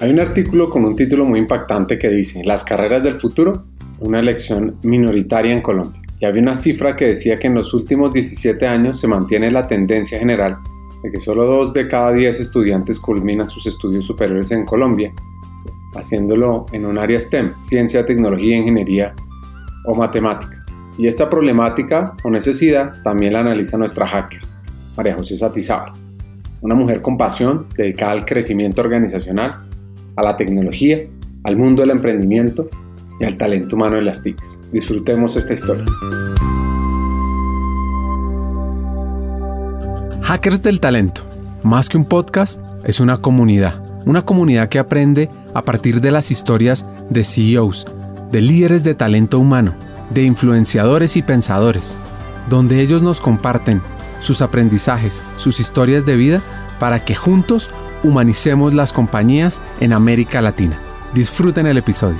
Hay un artículo con un título muy impactante que dice Las carreras del futuro, una elección minoritaria en Colombia. Y había una cifra que decía que en los últimos 17 años se mantiene la tendencia general de que solo dos de cada 10 estudiantes culminan sus estudios superiores en Colombia, haciéndolo en un área STEM, ciencia, tecnología, ingeniería o matemáticas. Y esta problemática o necesidad también la analiza nuestra hacker, María José Satizábal, una mujer con pasión dedicada al crecimiento organizacional, a la tecnología, al mundo del emprendimiento y al talento humano de las TICs. Disfrutemos esta historia. Hackers del Talento, más que un podcast, es una comunidad. Una comunidad que aprende a partir de las historias de CEOs, de líderes de talento humano, de influenciadores y pensadores, donde ellos nos comparten sus aprendizajes, sus historias de vida, para que juntos humanicemos las compañías en América Latina. Disfruten el episodio.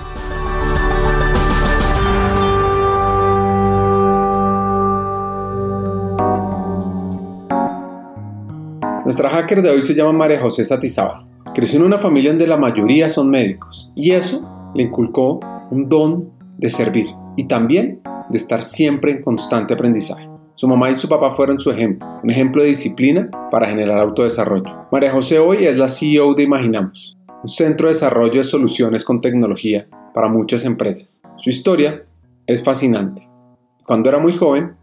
Nuestra hacker de hoy se llama María José Satizábal. Creció en una familia donde la mayoría son médicos y eso le inculcó un don de servir y también de estar siempre en constante aprendizaje. Su mamá y su papá fueron su ejemplo, un ejemplo de disciplina para generar autodesarrollo. María José hoy es la CEO de Imaginamos, un centro de desarrollo de soluciones con tecnología para muchas empresas. Su historia es fascinante. Cuando era muy joven,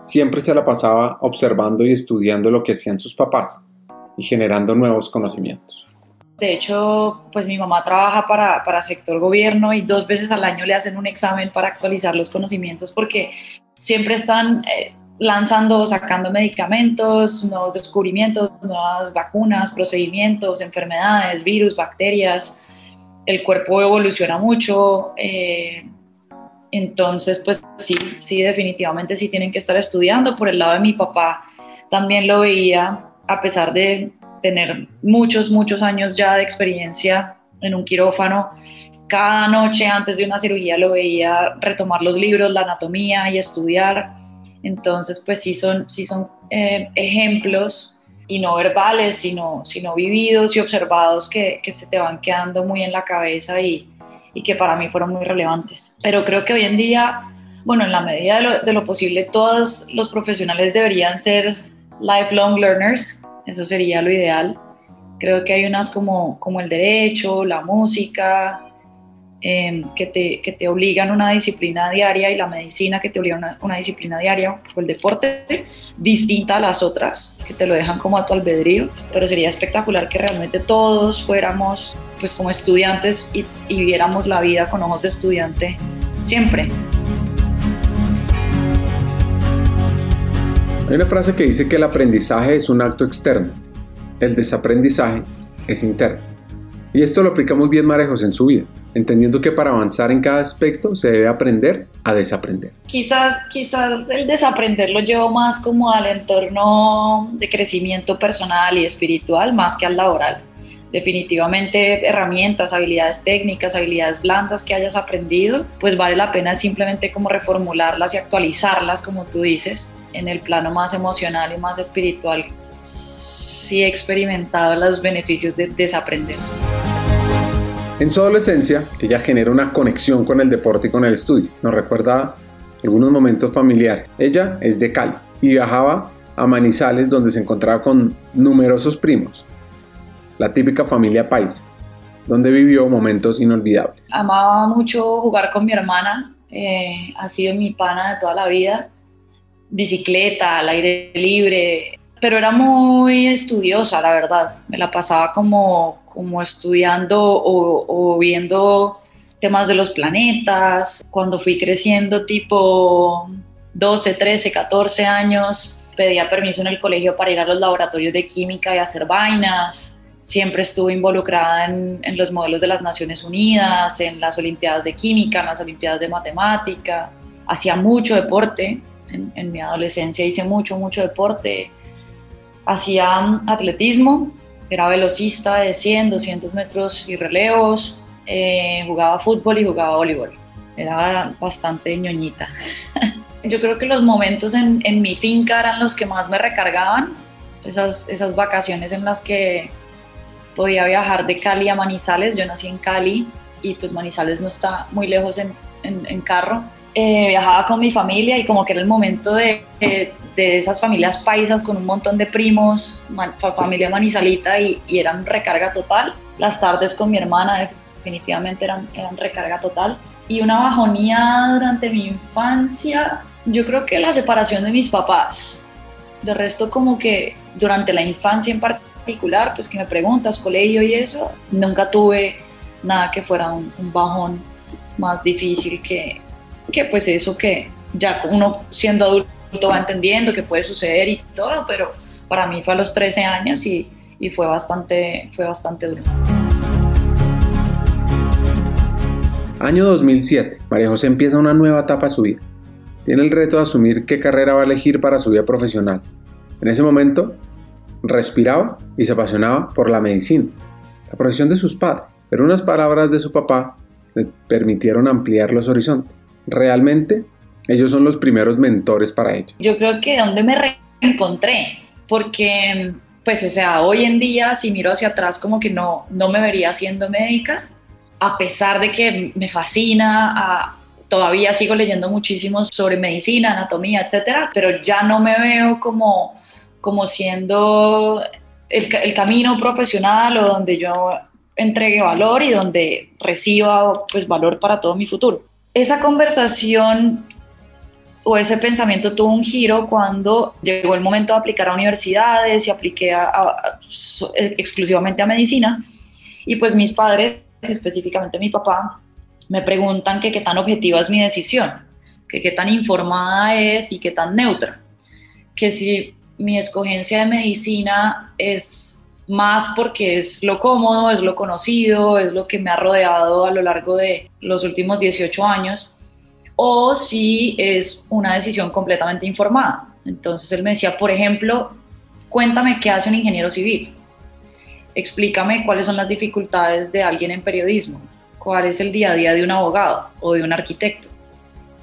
siempre se la pasaba observando y estudiando lo que hacían sus papás y generando nuevos conocimientos. De hecho, pues mi mamá trabaja para, para sector gobierno y dos veces al año le hacen un examen para actualizar los conocimientos porque siempre están eh, lanzando, sacando medicamentos, nuevos descubrimientos, nuevas vacunas, procedimientos, enfermedades, virus, bacterias. El cuerpo evoluciona mucho. Eh, entonces, pues sí, sí, definitivamente sí tienen que estar estudiando. Por el lado de mi papá, también lo veía a pesar de tener muchos, muchos años ya de experiencia en un quirófano, cada noche antes de una cirugía lo veía retomar los libros, la anatomía y estudiar. Entonces, pues sí son, sí son eh, ejemplos y no verbales, sino, sino vividos y observados que, que, se te van quedando muy en la cabeza y, y, que para mí fueron muy relevantes. Pero creo que hoy en día, bueno, en la medida de lo, de lo posible, todos los profesionales deberían ser lifelong learners, eso sería lo ideal. Creo que hay unas como, como el derecho, la música, em, que, te, que, te, obligan una disciplina diaria y la medicina que te obliga una, una, disciplina diaria, o el deporte, distinta a las otras, que te lo dejan como a tu albedrío, pero sería espectacular que realmente todos fuéramos pues como estudiantes y, y viéramos la vida con ojos de estudiante siempre. Hay una frase que dice que el aprendizaje es un acto externo, el desaprendizaje es interno. Y esto lo aplica muy bien María José en su vida, entendiendo que para avanzar en cada aspecto se debe aprender a desaprender. Quizás, quizás el desaprender lo llevo más como al entorno de crecimiento personal y espiritual más que al laboral. Definitivamente herramientas, habilidades técnicas, habilidades blandas que hayas aprendido, pues vale la pena simplemente como reformularlas y actualizarlas, como tú dices, en el plano más emocional y más espiritual, sí he experimentado los beneficios de desaprender. En su adolescencia, ella genera una conexión con el deporte y con el estudio. Nos recuerda algunos momentos familiares. Ella es de Cali y viajaba a Manizales donde se encontraba con numerosos primos. La típica familia paisa, donde vivió momentos inolvidables. Amaba mucho jugar con mi hermana, eh, ha sido mi pana de toda la vida bicicleta, al aire libre, pero era muy estudiosa, la verdad. Me la pasaba como, como estudiando o, o viendo temas de los planetas. Cuando fui creciendo tipo 12, 13, 14 años, pedía permiso en el colegio para ir a los laboratorios de química y hacer vainas. Siempre estuve involucrada en, en, los modelos de las Naciones Unidas, en las Olimpiadas de Química, en las Olimpiadas de Matemática. Hacía mucho deporte, en, mi adolescencia hice mucho, mucho deporte. Hacía atletismo, era velocista de 100, 200 metros y relevos, eh, jugaba fútbol y jugaba voleibol. Era bastante ñoñita. Yo creo que los momentos en, en, mi finca eran los que más me recargaban, esas, esas vacaciones en las que podía viajar de Cali a Manizales, yo nací en Cali y pues Manizales no está muy lejos en, en, carro. Eh, viajaba con mi familia y como que era el momento de, de, esas familias paisas con un montón de primos, familia manizalita y, eran recarga total. Las tardes con mi hermana definitivamente eran, eran recarga total. Y una bajonía durante mi infancia, yo creo que la separación de mis papás. De resto como que durante la infancia en particular, pues que me preguntas, colegio y eso, nunca tuve nada que fuera un, bajón más difícil que, que pues eso que ya uno siendo adulto va entendiendo que puede suceder y todo, pero para mí fue a los 13 años y, y fue, bastante, fue bastante duro. Año 2007. María José empieza una nueva etapa de su vida. Tiene el reto de asumir qué carrera va a elegir para su vida profesional. En ese momento, respiraba y se apasionaba por la medicina, la profesión de sus padres pero unas palabras de su papá le permitieron ampliar los horizontes. Realmente, ellos son los primeros mentores para ella. Yo creo que donde me reencontré, porque, pues, o sea, hoy en día, si miro hacia atrás, como que no, no me vería siendo médica, a pesar de que me fascina, todavía sigo leyendo muchísimo sobre medicina, anatomía, etcétera, pero ya no me veo como, como siendo el, el camino profesional o donde yo entregue valor y donde reciba pues valor para todo mi futuro. Esa conversación o ese pensamiento tuvo un giro cuando llegó el momento de aplicar a universidades y apliqué exclusivamente a medicina. Y pues mis padres, específicamente mi papá, me preguntan que qué tan objetiva es mi decisión, que qué tan informada es y qué tan neutra, que si mi escogencia de medicina es más porque es lo cómodo, es lo conocido, es lo que me ha rodeado a lo largo de los últimos 18 años, o si es una decisión completamente informada. Entonces él me decía, por ejemplo, cuéntame qué hace un ingeniero civil, explícame cuáles son las dificultades de alguien en periodismo, cuál es el día a día de un abogado o de un arquitecto.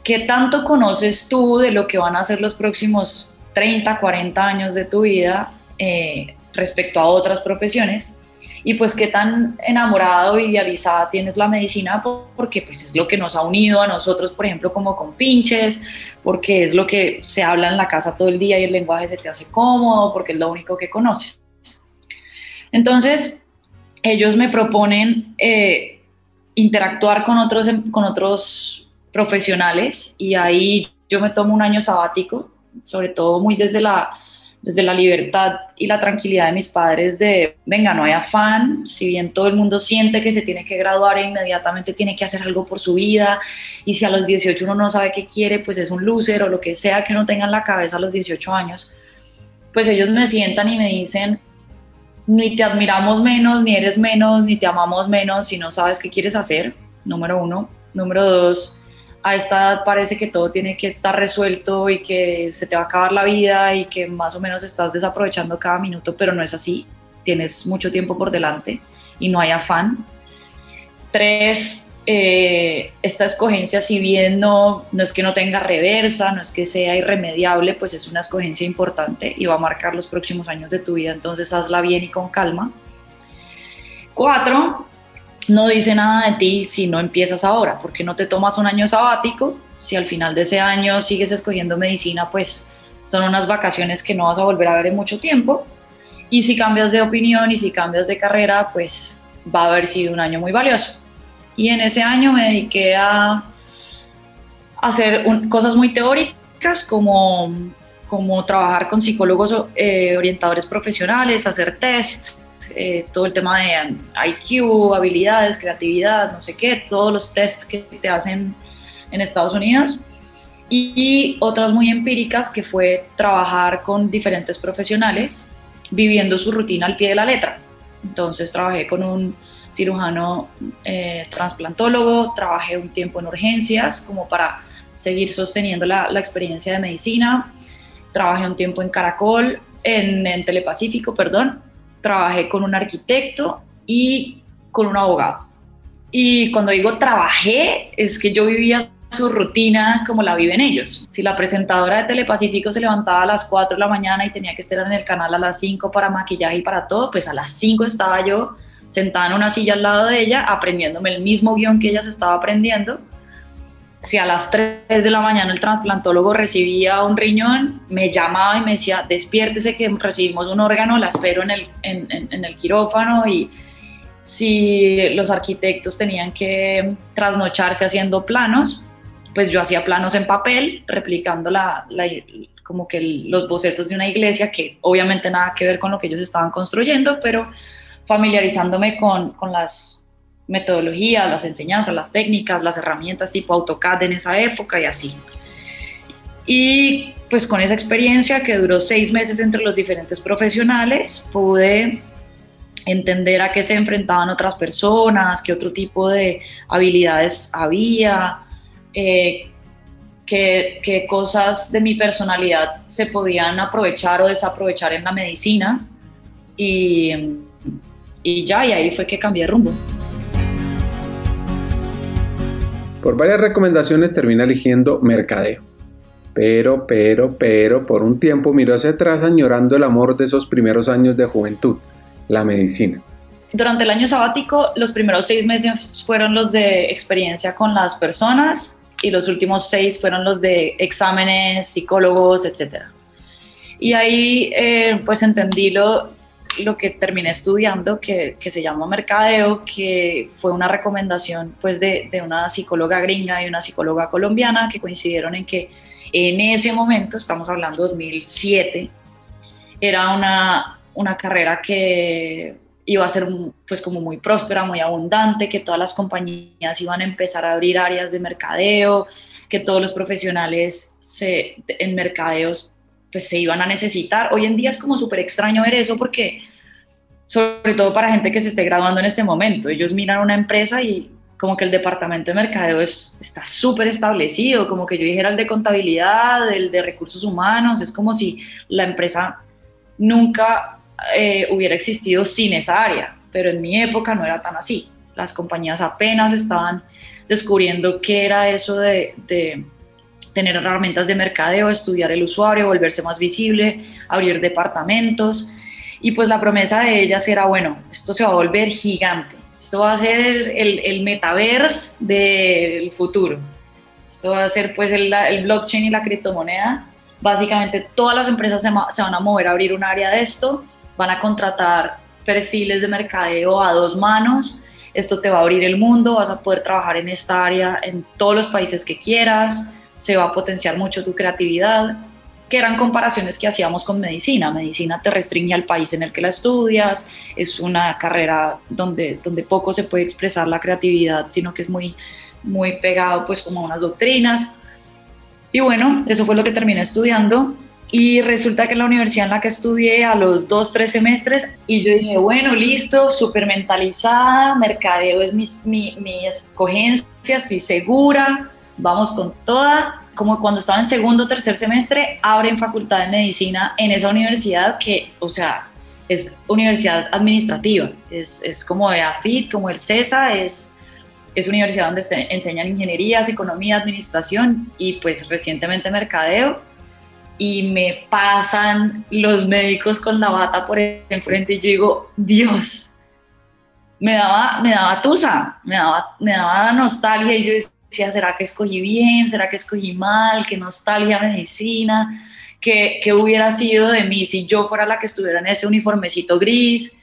¿Qué tanto conoces tú de lo que van a ser los próximos 30, 40 años de tu vida eh, respecto a otras profesiones y pues qué tan enamorado idealizada tienes la medicina porque pues es lo que nos ha unido a nosotros, por ejemplo, como con pinches, porque es lo que se habla en la casa todo el día y el lenguaje se te hace cómodo, porque es lo único que conoces. Entonces, ellos me proponen eh, interactuar con otros, con otros profesionales y ahí yo me tomo un año sabático, sobre todo muy desde la desde la libertad y la tranquilidad de mis padres de, venga, no hay afán, si bien todo el mundo siente que se tiene que graduar e inmediatamente tiene que hacer algo por su vida, y si a los 18 uno no sabe qué quiere, pues es un loser o lo que sea que uno tenga en la cabeza a los 18 años, pues ellos me sientan y me dicen, ni te admiramos menos, ni eres menos, ni te amamos menos si no sabes qué quieres hacer, número uno. Número dos, a esta edad parece que todo tiene que estar resuelto y que se te va a acabar la vida y que más o menos estás desaprovechando cada minuto, pero no es así. Tienes mucho tiempo por delante y no hay afán. Tres, eh, esta escogencia, si bien no, no es que no tenga reversa, no es que sea irremediable, pues es una escogencia importante y va a marcar los próximos años de tu vida, entonces hazla bien y con calma. Cuatro, no dice nada de ti si no empiezas ahora, porque no te tomas un año sabático, si al final de ese año sigues escogiendo medicina, pues son unas vacaciones que no vas a volver a ver en mucho tiempo, y si cambias de opinión y si cambias de carrera, pues va a haber sido un año muy valioso. Y en ese año me dediqué a hacer cosas muy teóricas como, como trabajar con psicólogos eh, orientadores profesionales, hacer test, eh, todo el tema de IQ, habilidades, creatividad, no sé qué, todos los tests que te hacen en Estados Unidos. Y otras muy empíricas que fue trabajar con diferentes profesionales viviendo su rutina al pie de la letra. Entonces trabajé con un cirujano eh, transplantólogo, trabajé un tiempo en urgencias como para seguir sosteniendo la, la experiencia de medicina, trabajé un tiempo en Caracol, en, en Telepacífico, perdón, trabajé con un arquitecto y con un abogado. Y cuando digo trabajé, es que yo vivía su rutina como la viven ellos. Si la presentadora de Telepacífico se levantaba a las 4 de la mañana y tenía que estar en el canal a las 5 para maquillaje y para todo, pues a las 5 estaba yo sentada en una silla al lado de ella aprendiéndome el mismo guion que ella se estaba aprendiendo. Si a las 3 de la mañana el trasplantólogo recibía un riñón, me llamaba y me decía, despiértese que recibimos un órgano, la espero en el, quirófano y si los arquitectos tenían que trasnocharse haciendo planos, pues yo hacía planos en papel, replicando la, como que los bocetos de una iglesia, que obviamente nada que ver con lo que ellos estaban construyendo, pero familiarizándome con, con las metodologías, las enseñanzas, las técnicas, las herramientas tipo AutoCAD en esa época y así. Y pues con esa experiencia que duró seis meses entre los diferentes profesionales, pude entender a qué se enfrentaban otras personas, qué otro tipo de habilidades había, eh, qué, cosas de mi personalidad se podían aprovechar o desaprovechar en la medicina. Y, y ya, y ahí fue que cambié de rumbo. Por varias recomendaciones termina eligiendo mercadeo. Pero, pero, pero, por un tiempo miró hacia atrás añorando el amor de esos primeros años de juventud la medicina? Durante el año sabático, los primeros seis meses fueron los de experiencia con las personas y los últimos seis fueron los de exámenes, psicólogos, etc. Y ahí eh, pues entendí lo, lo que terminé estudiando, que, que, se llama mercadeo, que fue una recomendación pues de, de, una psicóloga gringa y una psicóloga colombiana que coincidieron en que en ese momento, estamos hablando 2007, era una, una carrera que iba a ser pues como muy próspera, muy abundante, que todas las compañías iban a empezar a abrir áreas de mercadeo, que todos los profesionales se, en mercadeos pues se iban a necesitar. Hoy en día es como súper extraño ver eso porque sobre todo para gente que se esté graduando en este momento, ellos miran una empresa y como que el departamento de mercadeo es, está súper establecido, como que yo dijera el de contabilidad, el de recursos humanos, es como si la empresa nunca eh, hubiera existido sin esa área, pero en mi época no era tan así. Las compañías apenas estaban descubriendo qué era eso de, tener herramientas de mercadeo, estudiar el usuario, volverse más visible, abrir departamentos. Y pues la promesa de ellas era, bueno, esto se va a volver gigante, esto va a ser el, el metaverse del futuro, esto va a ser pues el, el blockchain y la criptomoneda. Básicamente todas las empresas se, se van a mover a abrir un área de esto van a contratar perfiles de mercadeo a dos manos. Esto te va a abrir el mundo, vas a poder trabajar en esta área en todos los países que quieras, se va a potenciar mucho tu creatividad, que eran comparaciones que hacíamos con medicina. Medicina te restringe al país en el que la estudias, es una carrera donde, donde poco se puede expresar la creatividad, sino que es muy, muy pegado pues como a unas doctrinas. Y bueno, eso fue lo que terminé estudiando y resulta que en la universidad en la que estudié a los dos, tres semestres, y yo dije, bueno, listo, súper mentalizada, mercadeo es mi, mi, mi escogencia, estoy segura, vamos con toda. Como cuando estaba en segundo o tercer semestre, abren facultad de medicina en esa universidad que, o sea, es universidad administrativa, es, es como de AFIT, como el CESA, es, es universidad donde enseñan ingenierías, economía, administración y pues recientemente mercadeo y me pasan los médicos con la bata por enfrente y yo digo, Dios, me daba, me daba tusa, me daba, me daba nostalgia y yo decía, ¿será que escogí bien? ¿Será que escogí mal? ¿Qué nostalgia medicina? ¿Qué, ¿Qué hubiera sido de mí si yo fuera la que estuviera en ese uniformecito gris?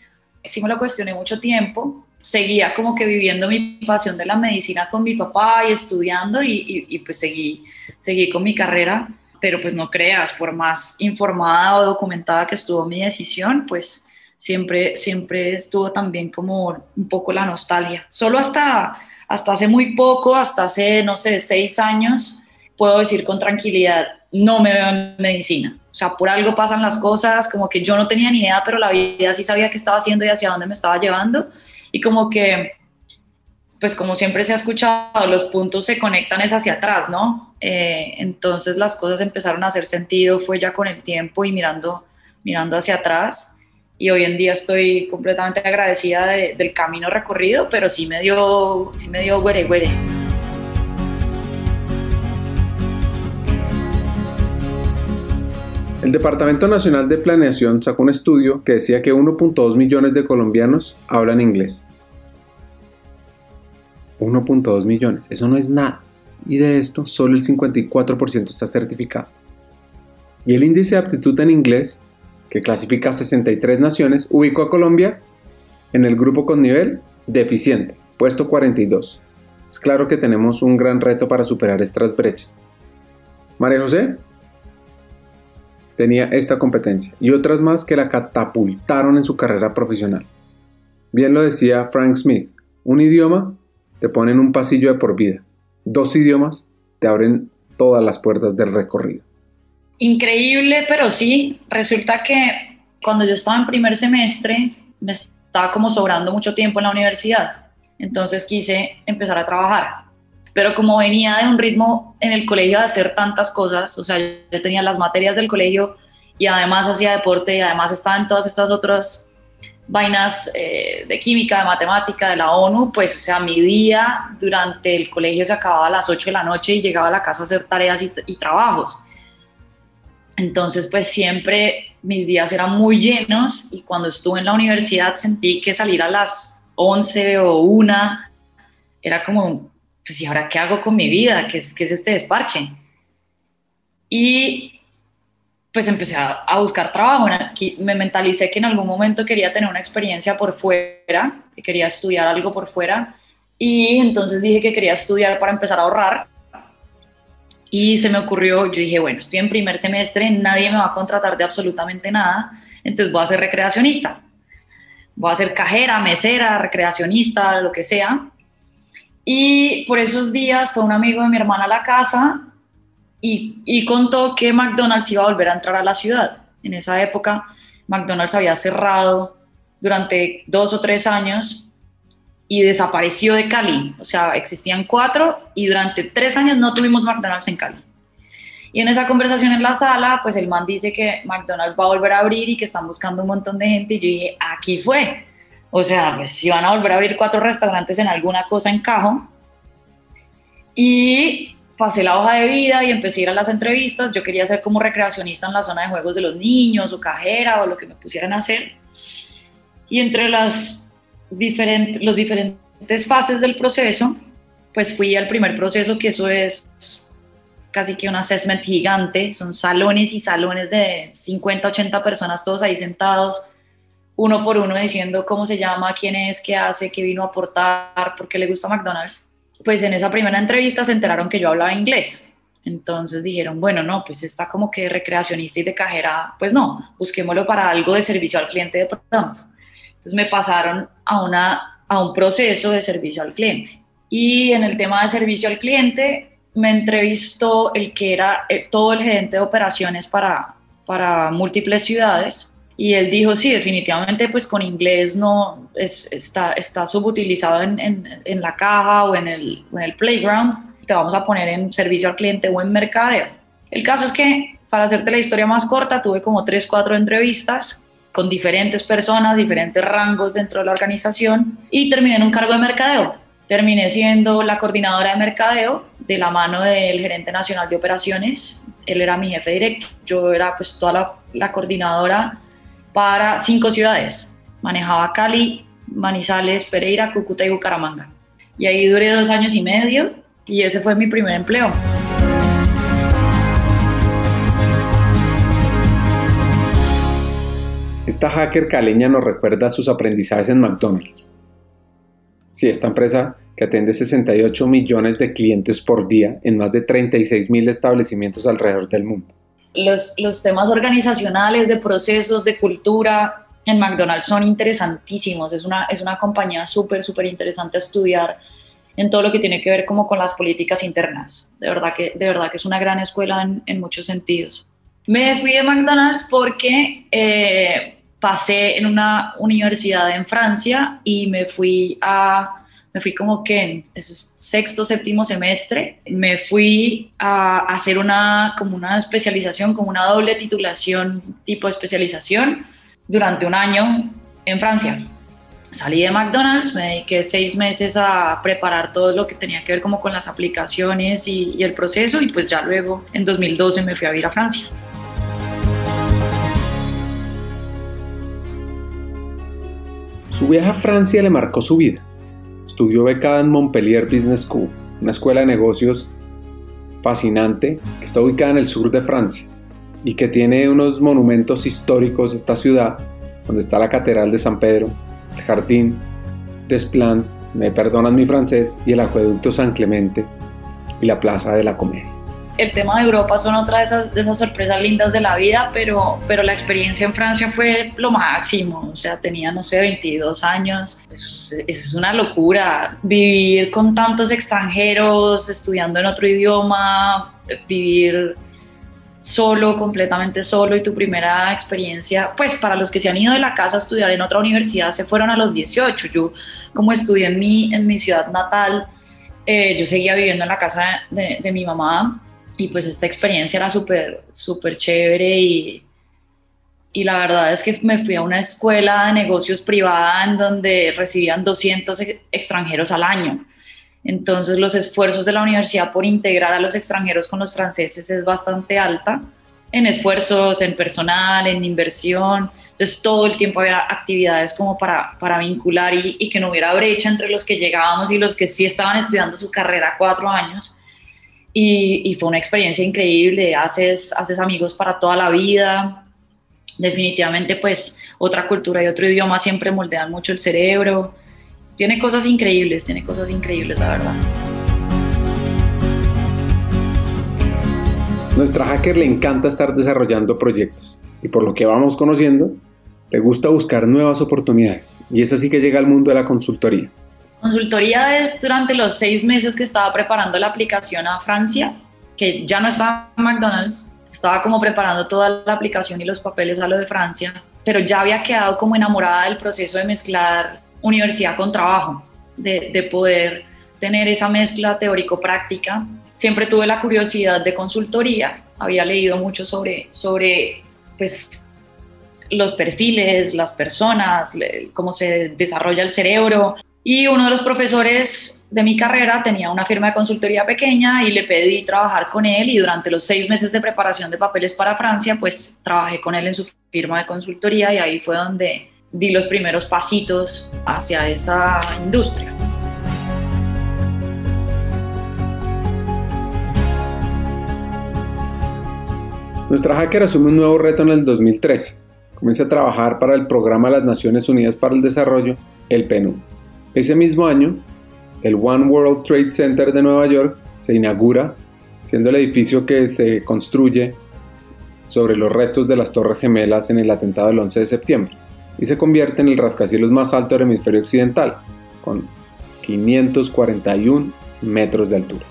Sí me lo cuestioné mucho tiempo, seguía como que viviendo mi pasión de la medicina con mi papá y estudiando y, y, y pues seguí, seguí con mi carrera pero pues no creas, por más informada o documentada que estuvo mi decisión, pues siempre, siempre estuvo también como un poco la nostalgia. Solo hasta, hasta hace muy poco, hasta hace, no sé, seis años, puedo decir con tranquilidad, no me veo en medicina. O sea, por algo pasan las cosas, como que yo no tenía ni idea, pero la vida sí sabía qué estaba haciendo y hacia dónde me estaba llevando. Y como que pues como siempre se ha escuchado, los puntos se conectan es hacia atrás, ¿no? Eh, entonces las cosas empezaron a hacer sentido, fue ya con el tiempo y mirando, mirando hacia atrás y hoy en día estoy completamente agradecida de, del camino recorrido, pero sí me dio, sí me dio güere, güere. El Departamento Nacional de Planeación sacó un estudio que decía que 1.2 millones de colombianos hablan inglés. 1.2 millones, eso no es nada. Y de esto, solo el 54% está certificado. Y el índice de aptitud en inglés que clasifica 63 naciones, ubicó a Colombia en el grupo con nivel deficiente, puesto 42. Es claro que tenemos un gran reto para superar estas brechas. María José tenía esta competencia y otras más que la catapultaron en su carrera profesional. Bien lo decía Frank Smith, un idioma te pone en un pasillo de por vida, dos idiomas te abren todas las puertas del recorrido. Increíble, pero sí, resulta que cuando yo estaba en primer semestre me estaba como sobrando mucho tiempo en la universidad, entonces quise empezar a trabajar. Pero como venía de un ritmo en el colegio de hacer tantas cosas, o sea, yo tenía las materias del colegio y además hacía deporte y además estaba en todas estas otras vainas eh, de química, de matemática, de la ONU, pues, o sea, mi día durante el colegio se acababa a las 8 de la noche y llegaba a la casa a hacer tareas y, y trabajos. Entonces, pues siempre mis días eran muy llenos y cuando estuve en la universidad sentí que salir a las 11 o 1 era como, pues, ¿y ahora qué hago con mi vida? ¿Qué es, qué es este desparche? Y pues empecé a, buscar trabajo. Me mentalicé que en algún momento quería tener una experiencia por fuera, que quería estudiar algo por fuera. Y entonces dije que quería estudiar para empezar a ahorrar. Y se me ocurrió, yo dije, bueno, estoy en primer semestre, nadie me va a contratar de absolutamente nada, entonces voy a ser recreacionista. Voy a ser cajera, mesera, recreacionista, lo que sea. Y por esos días fue un amigo de mi hermana a la casa y, contó que McDonald's iba a volver a entrar a la ciudad. En esa época, McDonald's había cerrado durante dos o tres años y desapareció de Cali. O sea, existían cuatro y durante tres años no tuvimos McDonald's en Cali. Y en esa conversación en la sala, pues el man dice que McDonald's va a volver a abrir y que están buscando un montón de gente. Y yo dije, aquí fue. O sea, pues si van a volver a abrir cuatro restaurantes en alguna cosa encajo. Y pasé la hoja de vida y empecé a ir a las entrevistas. Yo quería ser como recreacionista en la zona de juegos de los niños o cajera o lo que me pusieran a hacer. Y entre las diferentes, los diferentes fases del proceso, pues fui al primer proceso, que eso es casi que un assessment gigante. Son salones y salones de 50, 80 personas, todos ahí sentados, uno por uno diciendo cómo se llama, quién es, qué hace, qué vino a aportar, por qué le gusta McDonald's pues en esa primera entrevista se enteraron que yo hablaba inglés. Entonces dijeron, bueno, no, pues está como que recreacionista y de cajera, pues no, busquémoslo para algo de servicio al cliente de pronto. Entonces me pasaron a, una, a un proceso de servicio al cliente. Y en el tema de servicio al cliente me entrevistó el que era eh, todo el gerente de operaciones para, para múltiples ciudades y él dijo, sí, definitivamente pues con inglés no es, está, está subutilizado en, en, en la caja o en, el, en el playground, te vamos a poner en servicio al cliente o en mercadeo. El caso es que, para hacerte la historia más corta, tuve como tres, cuatro entrevistas con diferentes personas, diferentes rangos dentro de la organización y terminé en un cargo de mercadeo. Terminé siendo la coordinadora de mercadeo de la mano del gerente nacional de operaciones. Él era mi jefe directo, yo era pues toda la, la coordinadora para cinco ciudades. Manejaba Cali, Manizales, Pereira, Cúcuta y Bucaramanga. Y ahí duré dos años y medio y ese fue mi primer empleo. Esta hacker caleña nos recuerda sus aprendizajes en McDonald's. Sí, esta empresa que atiende 68 millones de clientes por día en más de 36 mil establecimientos alrededor del mundo los, los temas organizacionales, de procesos, de cultura en McDonald's son interesantísimos. Es una, es una compañía súper, súper interesante a estudiar en todo lo que tiene que ver como con las políticas internas. De verdad que, de verdad que es una gran escuela en, muchos sentidos. Me fui de McDonald's porque eh, pasé en una universidad en Francia y me fui a me fui como que en sexto, séptimo semestre, me fui a hacer una, como una especialización, como una doble titulación tipo especialización durante un año en Francia. Salí de McDonald's, me dediqué seis meses a preparar todo lo que tenía que ver como con las aplicaciones y, y el proceso y pues ya luego en 2012 me fui a vivir a Francia. Su viaje a Francia le marcó su vida. Estudió becada en Montpellier Business School, una escuela de negocios fascinante que está ubicada en el sur de Francia y que tiene unos monumentos históricos esta ciudad, donde está la Catedral de San Pedro, el Jardín des Plans, me perdonan mi francés, y el Acueducto San Clemente y la Plaza de la Comedia el tema de Europa son otra de esas, de esas sorpresas lindas de la vida, pero, pero la experiencia en Francia fue lo máximo. O sea, tenía, no sé, 22 años. Eso es, una locura. Vivir con tantos extranjeros, estudiando en otro idioma, vivir solo, completamente solo y tu primera experiencia, pues para los que se han ido de la casa a estudiar en otra universidad se fueron a los 18. Yo como estudié en mi, en mi ciudad natal, eh, yo seguía viviendo en la casa de, de mi mamá y pues esta experiencia era súper, súper chévere y, y la verdad es que me fui a una escuela de negocios privada en donde recibían 200 extranjeros al año. Entonces los esfuerzos de la universidad por integrar a los extranjeros con los franceses es bastante alta en esfuerzos, en personal, en inversión. Entonces todo el tiempo había actividades como para, para vincular y, y que no hubiera brecha entre los que llegábamos y los que sí estaban estudiando su carrera cuatro años y, fue una experiencia increíble, haces, haces amigos para toda la vida, definitivamente pues otra cultura y otro idioma siempre moldean mucho el cerebro, tiene cosas increíbles, tiene cosas increíbles la verdad. Nuestra hacker le encanta estar desarrollando proyectos y por lo que vamos conociendo, le gusta buscar nuevas oportunidades y es así que llega al mundo de la consultoría. Consultoría es durante los seis meses que estaba preparando la aplicación a Francia, que ya no estaba en McDonald's, estaba como preparando toda la aplicación y los papeles a lo de Francia, pero ya había quedado como enamorada del proceso de mezclar universidad con trabajo, de, de poder tener esa mezcla teórico-práctica. Siempre tuve la curiosidad de consultoría, había leído mucho sobre, sobre pues, los perfiles, las personas, cómo se desarrolla el cerebro, y uno de los profesores de mi carrera tenía una firma de consultoría pequeña y le pedí trabajar con él y durante los seis meses de preparación de papeles para Francia, pues trabajé con él en su firma de consultoría y ahí fue donde di los primeros pasitos hacia esa industria. Nuestra hacker asume un nuevo reto en el 2013. Comienza a trabajar para el Programa de las Naciones Unidas para el Desarrollo, el PNUD ese mismo año, el One World Trade Center de Nueva York se inaugura, siendo el edificio que se construye sobre los restos de las Torres Gemelas en el atentado del 11 de septiembre y se convierte en el rascacielos más alto del hemisferio occidental, con 541 metros de altura.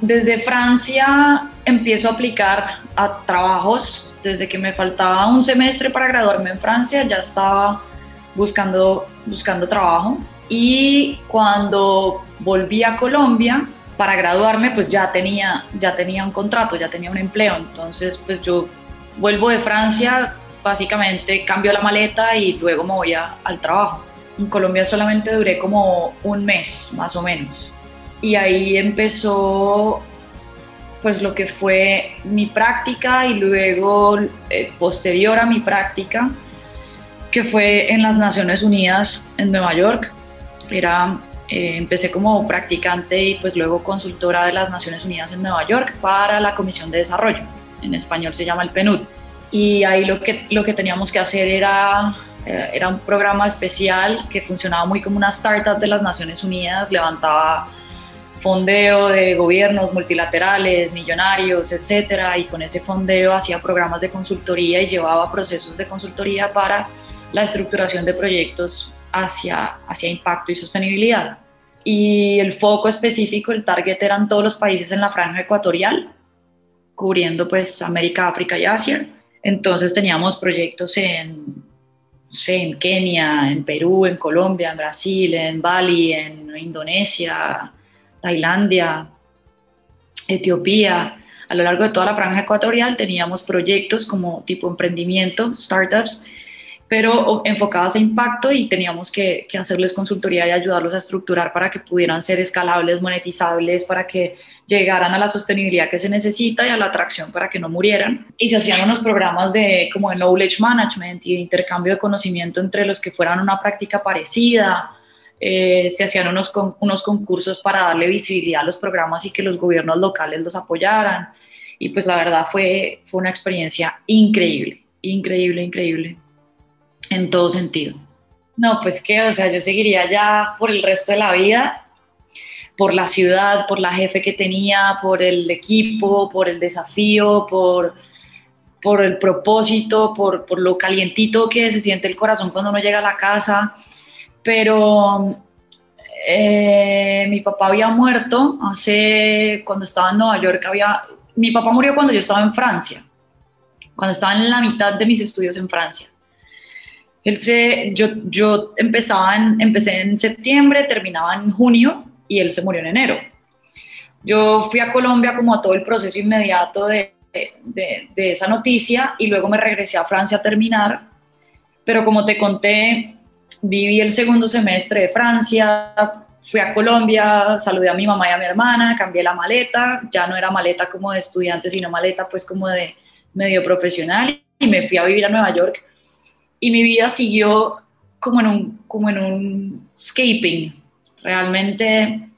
Desde Francia empiezo a aplicar a trabajos. Desde que me faltaba un semestre para graduarme en Francia, ya estaba buscando, buscando trabajo y cuando volví a Colombia para graduarme, pues ya tenía, ya tenía un contrato, ya tenía un empleo. Entonces, pues yo vuelvo de Francia, básicamente cambio la maleta y luego me voy al trabajo. En Colombia solamente duré como un mes, más o menos. Y ahí empezó pues lo que fue mi práctica y luego eh, posterior a mi práctica, que fue en las Naciones Unidas en Nueva York, era, eh, empecé como practicante y pues luego consultora de las Naciones Unidas en Nueva York para la Comisión de Desarrollo. En español se llama el PNUD. Y ahí lo que, lo que teníamos que hacer era, eh, era un programa especial que funcionaba muy como una startup de las Naciones Unidas, levantaba fondeo de gobiernos multilaterales, millonarios, etcétera, y con ese fondeo hacía programas de consultoría y llevaba procesos de consultoría para la estructuración de proyectos hacia, hacia impacto y sostenibilidad. Y el foco específico, el target eran todos los países en la franja ecuatorial, cubriendo pues América, África y Asia. Entonces teníamos proyectos en, en Kenia, en Perú, en Colombia, en Brasil, en Bali, en Indonesia, Tailandia, Etiopía. A lo largo de toda la franja ecuatorial teníamos proyectos como tipo emprendimiento, startups, pero enfocadas a impacto y teníamos que, hacerles consultoría y ayudarlos a estructurar para que pudieran ser escalables, monetizables, para que llegaran a la sostenibilidad que se necesita y a la atracción para que no murieran. Y se hacían unos programas de como de knowledge management y de intercambio de conocimiento entre los que fueran una práctica parecida. Eh, se hacían unos, unos concursos para darle visibilidad a los programas y que los gobiernos locales los apoyaran. Y pues la verdad fue, fue una experiencia increíble, increíble, increíble en todo sentido. No, pues que, o sea, yo seguiría ya por el resto de la vida, por la ciudad, por la jefe que tenía, por el equipo, por el desafío, por, por el propósito, por, por lo calientito que se siente el corazón cuando uno llega a la casa. Pero eh, mi papá había muerto hace, cuando estaba en Nueva York, había, mi papá murió cuando yo estaba en Francia, cuando estaba en la mitad de mis estudios en Francia. Él se, yo, yo empezaba en, empecé en septiembre, terminaba en junio y él se murió en enero. Yo fui a Colombia como a todo el proceso inmediato de, de, de esa noticia y luego me regresé a Francia a terminar, pero como te conté, viví el segundo semestre de Francia, fui a Colombia, saludé a mi mamá y a mi hermana, cambié la maleta, ya no era maleta como de estudiante, sino maleta pues como de medio profesional y me fui a vivir a Nueva York y mi vida siguió como en un, como en un escaping. Realmente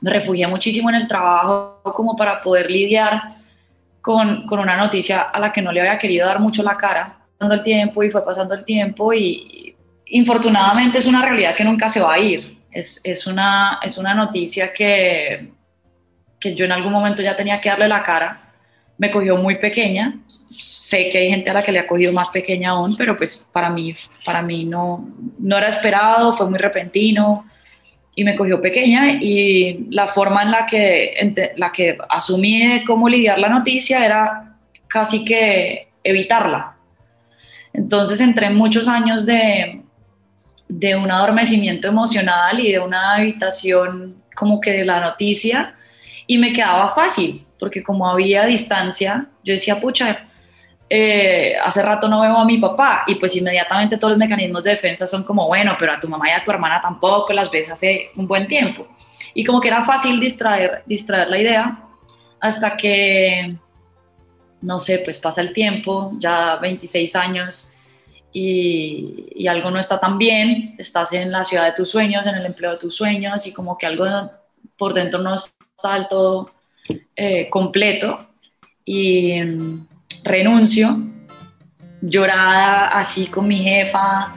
me refugié muchísimo en el trabajo como para poder lidiar con, con, una noticia a la que no le había querido dar mucho la cara. Pasando el tiempo y fue pasando el tiempo y, infortunadamente es una realidad que nunca se va a ir. Es, es, una, es una noticia que, que yo en algún momento ya tenía que darle la cara. Me cogió muy pequeña, sé que hay gente a la que le ha cogido más pequeña aún, pero pues para mí, para mí no, no era esperado, fue muy repentino y me cogió pequeña y la forma en la que, la que asumí de cómo lidiar la noticia era casi que evitarla. Entonces entré en muchos años de, de un adormecimiento emocional y de una evitación como que de la noticia y me quedaba fácil, porque como había distancia, yo decía, pucha, eh, hace rato no veo a mi papá y pues inmediatamente todos los mecanismos de defensa son como, bueno, pero a tu mamá y a tu hermana tampoco las ves hace un buen tiempo. Y como que era fácil distraer, distraer la idea hasta que, no sé, pues pasa el tiempo, ya 26 años y, y algo no está tan bien, estás en la ciudad de tus sueños, en el empleo de tus sueños y como que algo por dentro no está del todo eh, completo. Y renuncio, llorada así con mi jefa,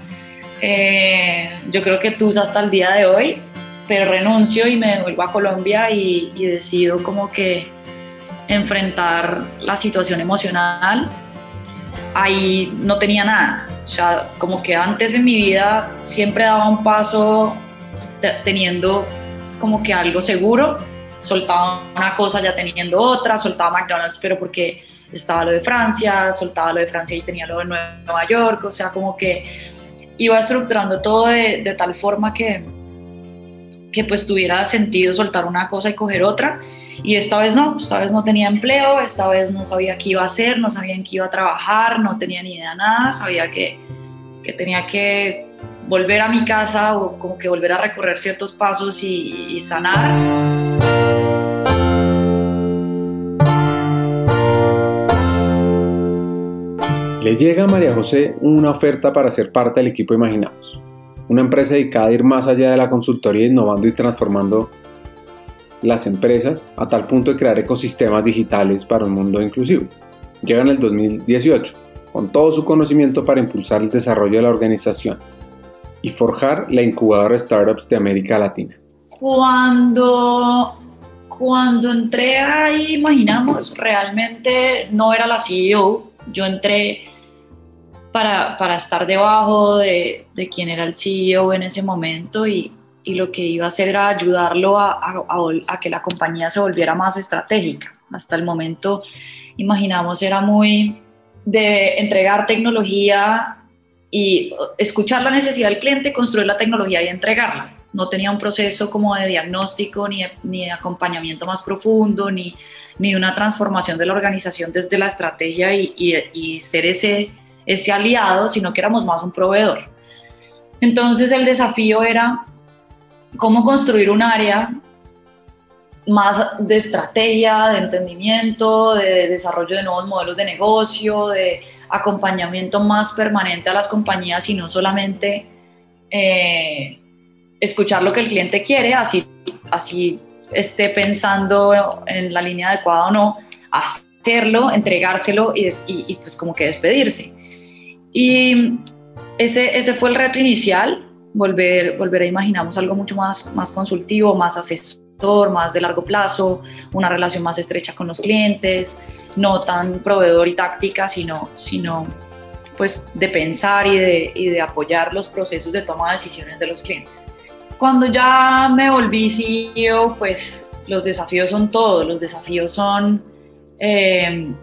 eh, yo creo que tú hasta el día de hoy, pero renuncio y me devuelvo a Colombia y, decido como que enfrentar la situación emocional. Ahí no tenía nada, o sea, como que antes en mi vida siempre daba un paso teniendo como que algo seguro, soltaba una cosa ya teniendo otra, soltaba McDonald's, pero porque estaba lo de Francia, soltaba lo de Francia y tenía lo de Nueva York, o sea, como que iba estructurando todo de, de tal forma que, que pues tuviera sentido soltar una cosa y coger otra. Y esta vez no, esta vez no tenía empleo, esta vez no sabía qué iba a hacer, no sabía en qué iba a trabajar, no tenía ni idea nada, sabía que, que tenía que volver a mi casa o como que volver a recorrer ciertos pasos y, y sanar. Le llega a María José una oferta para ser parte del equipo Imaginamos, una empresa dedicada a ir más allá de la consultoría, innovando y transformando las empresas a tal punto de crear ecosistemas digitales para un mundo inclusivo. Llega en el 2018 con todo su conocimiento para impulsar el desarrollo de la organización y forjar la incubadora startups de América Latina. Cuando, cuando entré ahí, imaginamos, realmente no era la CEO, yo entré para, para estar debajo de, de, quien era el CEO en ese momento y, y, lo que iba a hacer era ayudarlo a, a, a, que la compañía se volviera más estratégica. Hasta el momento, imaginamos, era muy de entregar tecnología y escuchar la necesidad del cliente, construir la tecnología y entregarla. No tenía un proceso como de diagnóstico, ni de, ni de acompañamiento más profundo, ni, ni una transformación de la organización desde la estrategia y, y, y ser ese ese aliado, sino que éramos más un proveedor. Entonces el desafío era cómo construir un área más de estrategia, de entendimiento, de desarrollo de nuevos modelos de negocio, de acompañamiento más permanente a las compañías y no solamente eh, escuchar lo que el cliente quiere, así, así esté pensando en la línea adecuada o no, hacerlo, entregárselo y, pues como que despedirse. Y ese, ese fue el reto inicial, volver, volver a imaginarnos algo mucho más, más consultivo, más asesor, más de largo plazo, una relación más estrecha con los clientes, no tan proveedor y táctica, sino, sino pues de pensar y de, y de apoyar los procesos de toma de decisiones de los clientes. Cuando ya me volví CEO, pues los desafíos son todos, los desafíos son eh,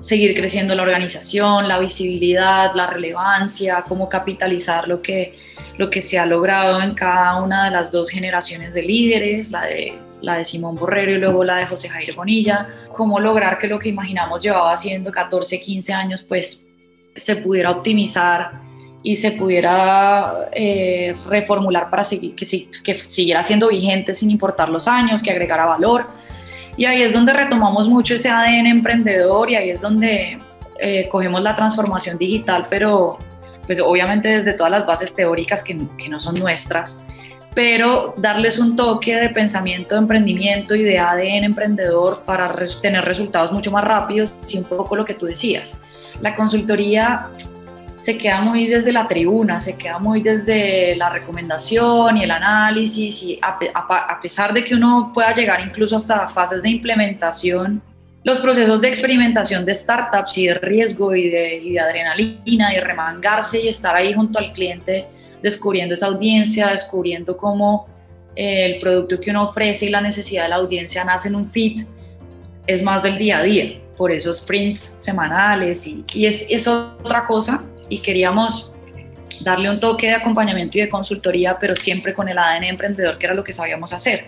seguir creciendo la organización, la visibilidad, la relevancia, cómo capitalizar lo que, lo que se ha logrado en cada una de las dos generaciones de líderes, la de, la de Simón Borrero y luego la de José Jairo Bonilla, cómo lograr que lo que imaginamos llevaba haciendo 14, 15 años, pues se pudiera optimizar y se pudiera eh, reformular para seguir, que, que siguiera siendo vigente sin importar los años, que agregara valor y ahí es donde retomamos mucho ese ADN emprendedor y ahí es donde eh, cogemos la transformación digital, pero pues obviamente desde todas las bases teóricas que, que no son nuestras, pero darles un toque de pensamiento de emprendimiento y de ADN emprendedor para tener resultados mucho más rápidos y un poco lo que tú decías. La consultoría se queda muy desde la tribuna, se queda muy desde la recomendación y el análisis y a, pesar de que uno pueda llegar incluso hasta fases de implementación, los procesos de experimentación de startups y de riesgo y de, adrenalina de remangarse y estar ahí junto al cliente descubriendo esa audiencia, descubriendo cómo eh, el producto que uno ofrece y la necesidad de la audiencia nacen un fit, es más del día a día. Por esos sprints semanales y, y es, es otra cosa y queríamos darle un toque de acompañamiento y de consultoría, pero siempre con el ADN emprendedor, que era lo que sabíamos hacer,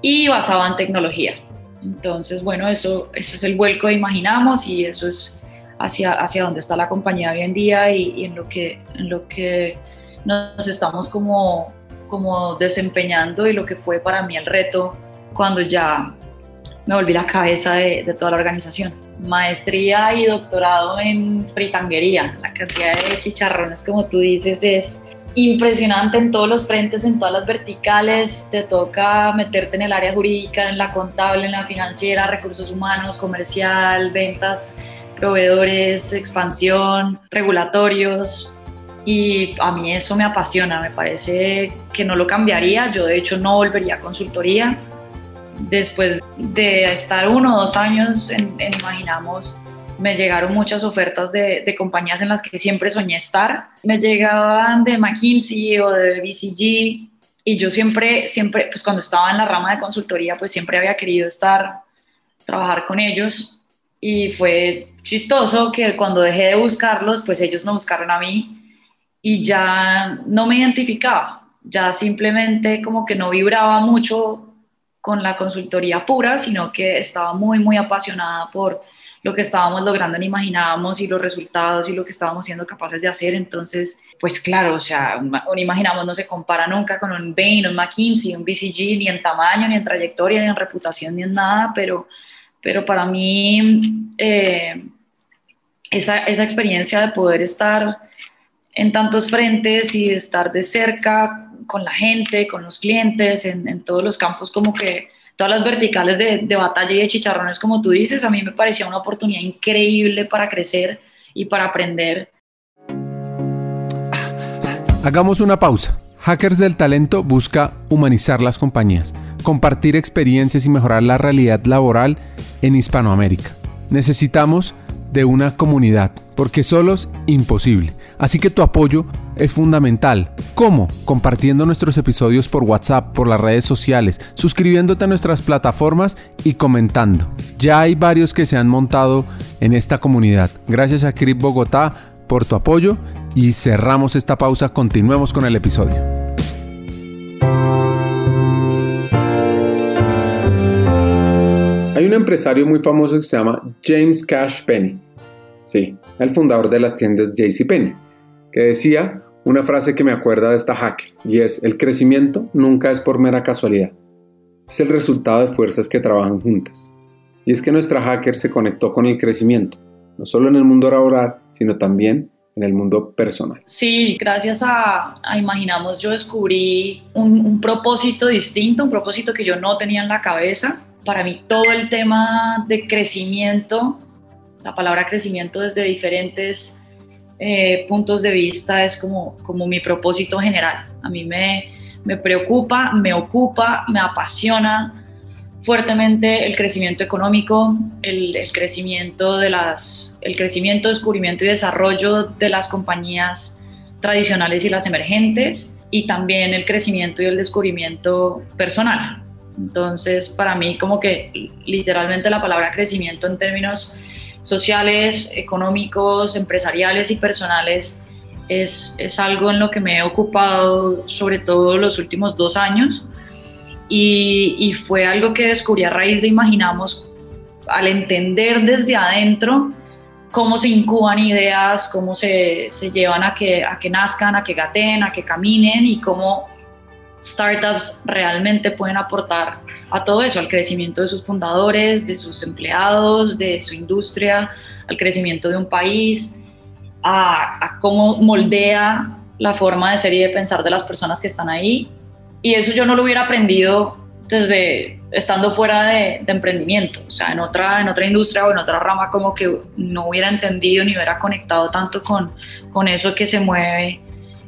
y basado en tecnología. Entonces, bueno, eso, eso es el vuelco de Imaginamos y eso es hacia, hacia dónde está la compañía hoy en día y, en, lo que, en lo que nos estamos como, como desempeñando y lo que fue para mí el reto cuando ya me volví la cabeza de, de toda la organización maestría y doctorado en fritanguería. La cantidad de chicharrones, como tú dices, es impresionante en todos los frentes, en todas las verticales. Te toca meterte en el área jurídica, en la contable, en la financiera, recursos humanos, comercial, ventas, proveedores, expansión, regulatorios. Y a mí eso me apasiona, me parece que no lo cambiaría. Yo de hecho no volvería a consultoría después de estar uno o dos años en, Imaginamos, me llegaron muchas ofertas de, compañías en las que siempre soñé estar. Me llegaban de McKinsey o de BCG y yo siempre, siempre, pues cuando estaba en la rama de consultoría, pues siempre había querido estar, trabajar con ellos y fue chistoso que cuando dejé de buscarlos, pues ellos me buscaron a mí y ya no me identificaba, ya simplemente como que no vibraba mucho con la consultoría pura, sino que estaba muy, muy apasionada por lo que estábamos logrando en Imaginábamos y los resultados y lo que estábamos siendo capaces de hacer. Entonces, pues claro, o sea, un Imaginábamos no se compara nunca con un Bain, un McKinsey, un BCG, ni en tamaño, ni en trayectoria, ni en reputación, ni en nada, pero, pero para mí eh, esa, esa experiencia de poder estar en tantos frentes y de estar de cerca con la gente, con los clientes, en, todos los campos, como que todas las verticales de, de, batalla y de chicharrones, como tú dices, a mí me parecía una oportunidad increíble para crecer y para aprender. Hagamos una pausa. Hackers del Talento busca humanizar las compañías, compartir experiencias y mejorar la realidad laboral en Hispanoamérica. Necesitamos de una comunidad, porque solos imposible. Así que tu apoyo es fundamental. ¿Cómo? Compartiendo nuestros episodios por WhatsApp, por las redes sociales, suscribiéndote a nuestras plataformas y comentando. Ya hay varios que se han montado en esta comunidad. Gracias a Crip Bogotá por tu apoyo y cerramos esta pausa. Continuemos con el episodio. Hay un empresario muy famoso que se llama James Cash Penny. Sí, el fundador de las tiendas JCPenney, que decía una frase que me acuerda de esta hacker, y es, el crecimiento nunca es por mera casualidad, es el resultado de fuerzas que trabajan juntas. Y es que nuestra hacker se conectó con el crecimiento, no solo en el mundo laboral, sino también en el mundo personal. Sí, gracias a, Imaginamos yo descubrí un, propósito distinto, un propósito que yo no tenía en la cabeza. Para mí todo el tema de crecimiento, la palabra crecimiento desde diferentes eh, puntos de vista es como, como mi propósito general. A mí me, me preocupa, me ocupa, me apasiona fuertemente el crecimiento económico, el, crecimiento de las, el crecimiento, descubrimiento y desarrollo de las compañías tradicionales y las emergentes, y también el crecimiento y el descubrimiento personal. Entonces, para mí, como que literalmente la palabra crecimiento en términos sociales, económicos, empresariales y personales es, es algo en lo que me he ocupado sobre todo los últimos dos años. Y, fue algo que descubrí a raíz de Imaginamos al entender desde adentro cómo se incuban ideas, cómo se, se, llevan a que, a que nazcan, a que gaten, a que caminen y cómo startups realmente pueden aportar a todo eso, al crecimiento de sus fundadores, de sus empleados, de su industria, al crecimiento de un país, a, cómo moldea la forma de ser y de pensar de las personas que están ahí. Y eso yo no lo hubiera aprendido desde estando fuera de, emprendimiento, o sea, en otra, en otra industria o en otra rama como que no hubiera entendido ni hubiera conectado tanto con, con eso que se mueve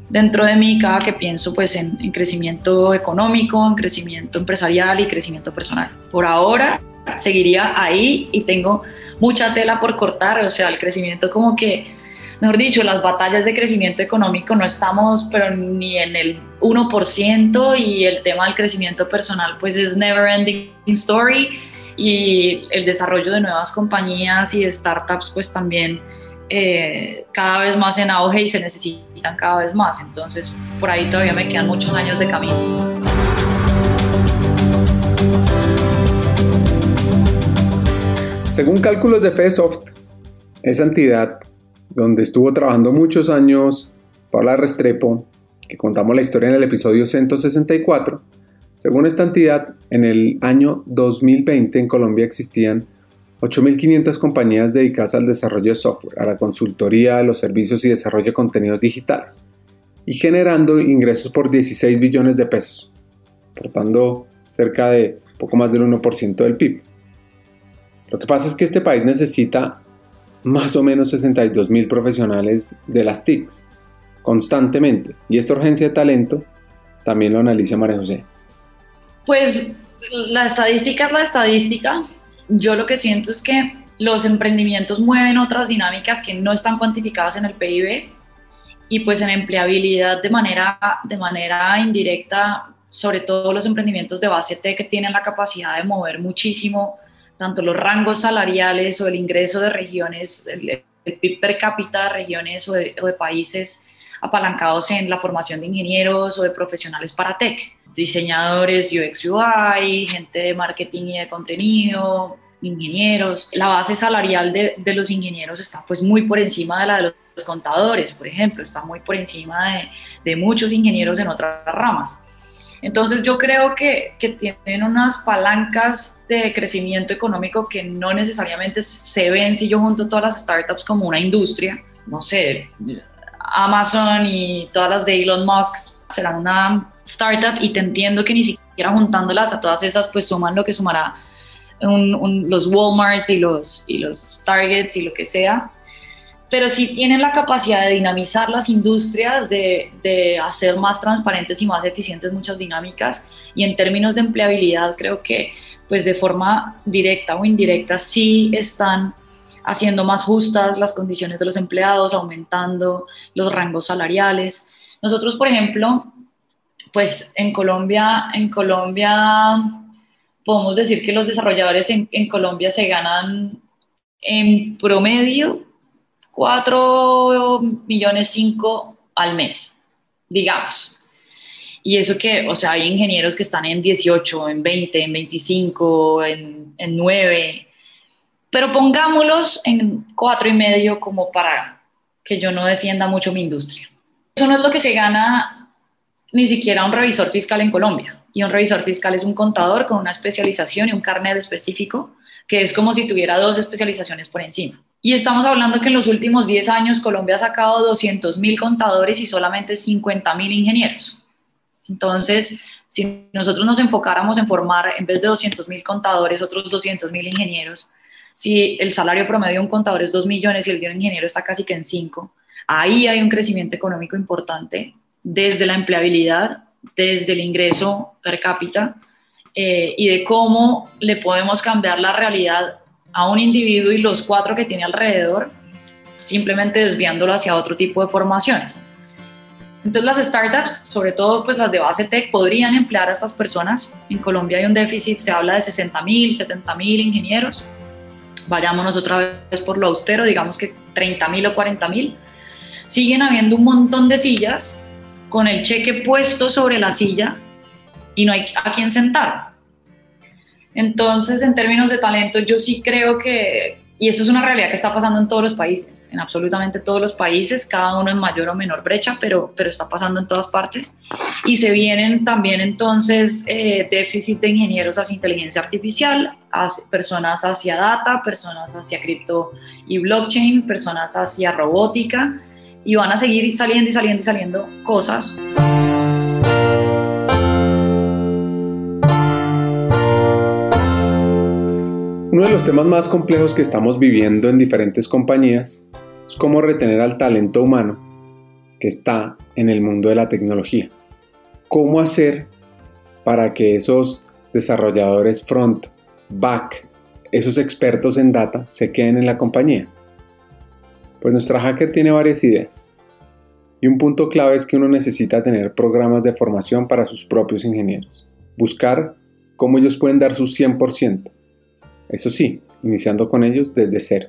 dentro de mí cada que pienso pues en, en crecimiento económico, en crecimiento empresarial y crecimiento personal. Por ahora seguiría ahí y tengo mucha tela por cortar, o sea, el crecimiento como que mejor dicho, las batallas de crecimiento económico no estamos, pero ni en el 1% y el tema del crecimiento personal pues es never ending story y el desarrollo de nuevas compañías y startups pues también eh, cada vez más en auge y se necesitan cada vez más. Entonces por ahí todavía me quedan muchos años de camino. Según cálculos de FESOFT, esa entidad donde estuvo trabajando muchos años Paula Restrepo, que contamos la historia en el episodio 164. Según esta entidad, en el año 2020 en Colombia existían 8.500 compañías dedicadas al desarrollo de software, a la consultoría, a los servicios y desarrollo de contenidos digitales, y generando ingresos por 16 billones de pesos, portando cerca de poco más del 1% del PIB. Lo que pasa es que este país necesita más o menos 62 mil profesionales de las TICs constantemente. Y esta urgencia de talento también lo analiza María José. Pues la estadística es la estadística. Yo lo que siento es que los emprendimientos mueven otras dinámicas que no están cuantificadas en el PIB y pues en empleabilidad de manera, de manera indirecta, sobre todo los emprendimientos de base T que tienen la capacidad de mover muchísimo tanto los rangos salariales o el ingreso de regiones, el, PIB per cápita de regiones o de, países apalancados en la formación de ingenieros o de profesionales para tech, diseñadores UX UI, gente de marketing y de contenido, ingenieros. La base salarial de, de, los ingenieros está pues muy por encima de la de los contadores, por ejemplo, está muy por encima de, de muchos ingenieros en otras ramas. Entonces yo creo que, que, tienen unas palancas de crecimiento económico que no necesariamente se ven si yo junto todas las startups como una industria. No sé, Amazon y todas las de Elon Musk serán una startup y te entiendo que ni siquiera juntándolas a todas esas pues suman lo que sumará los Walmarts y los, y los Targets y lo que sea pero sí tienen la capacidad de dinamizar las industrias, de, de, hacer más transparentes y más eficientes muchas dinámicas. Y en términos de empleabilidad, creo que pues de forma directa o indirecta sí están haciendo más justas las condiciones de los empleados, aumentando los rangos salariales. Nosotros, por ejemplo, pues en Colombia, en Colombia podemos decir que los desarrolladores en, Colombia se ganan en promedio 4 millones 5 al mes, digamos. Y eso que, o sea, hay ingenieros que están en 18, en 20, en 25, en, en 9, pero pongámoslos en cuatro y medio como para que yo no defienda mucho mi industria. Eso no es lo que se gana ni siquiera un revisor fiscal en Colombia. Y un revisor fiscal es un contador con una especialización y un carnet específico, que es como si tuviera dos especializaciones por encima. Y estamos hablando que en los últimos 10 años Colombia ha sacado 200 mil contadores y solamente 50 mil ingenieros. Entonces, si nosotros nos enfocáramos en formar, en vez de 200 mil contadores, otros 200 mil ingenieros, si el salario promedio de un contador es 2 millones y el de un ingeniero está casi que en 5, ahí hay un crecimiento económico importante desde la empleabilidad, desde el ingreso per cápita eh, y de cómo le podemos cambiar la realidad a un individuo y los cuatro que tiene alrededor, simplemente desviándolo hacia otro tipo de formaciones. Entonces las startups, sobre todo pues las de base tech, podrían emplear a estas personas. En Colombia hay un déficit, se habla de 60 mil, 70 mil ingenieros. Vayámonos otra vez por lo austero, digamos que 30 mil o 40 mil. Siguen habiendo un montón de sillas con el cheque puesto sobre la silla y no hay a quién sentar. Entonces, en términos de talento, yo sí creo que, y esto es una realidad que está pasando en todos los países, en absolutamente todos los países, cada uno en mayor o menor brecha, pero, pero está pasando en todas partes. Y se vienen también entonces eh, déficit de ingenieros hacia inteligencia artificial, personas hacia data, personas hacia cripto y blockchain, personas hacia robótica y van a seguir saliendo y saliendo y saliendo cosas. Uno de los temas más complejos que estamos viviendo en diferentes compañías es cómo retener al talento humano que está en el mundo de la tecnología. ¿Cómo hacer para que esos desarrolladores front, back, esos expertos en data se queden en la compañía? Pues nuestra hacker tiene varias ideas. Y un punto clave es que uno necesita tener programas de formación para sus propios ingenieros. Buscar cómo ellos pueden dar su 100%. Eso sí, iniciando con ellos desde cero.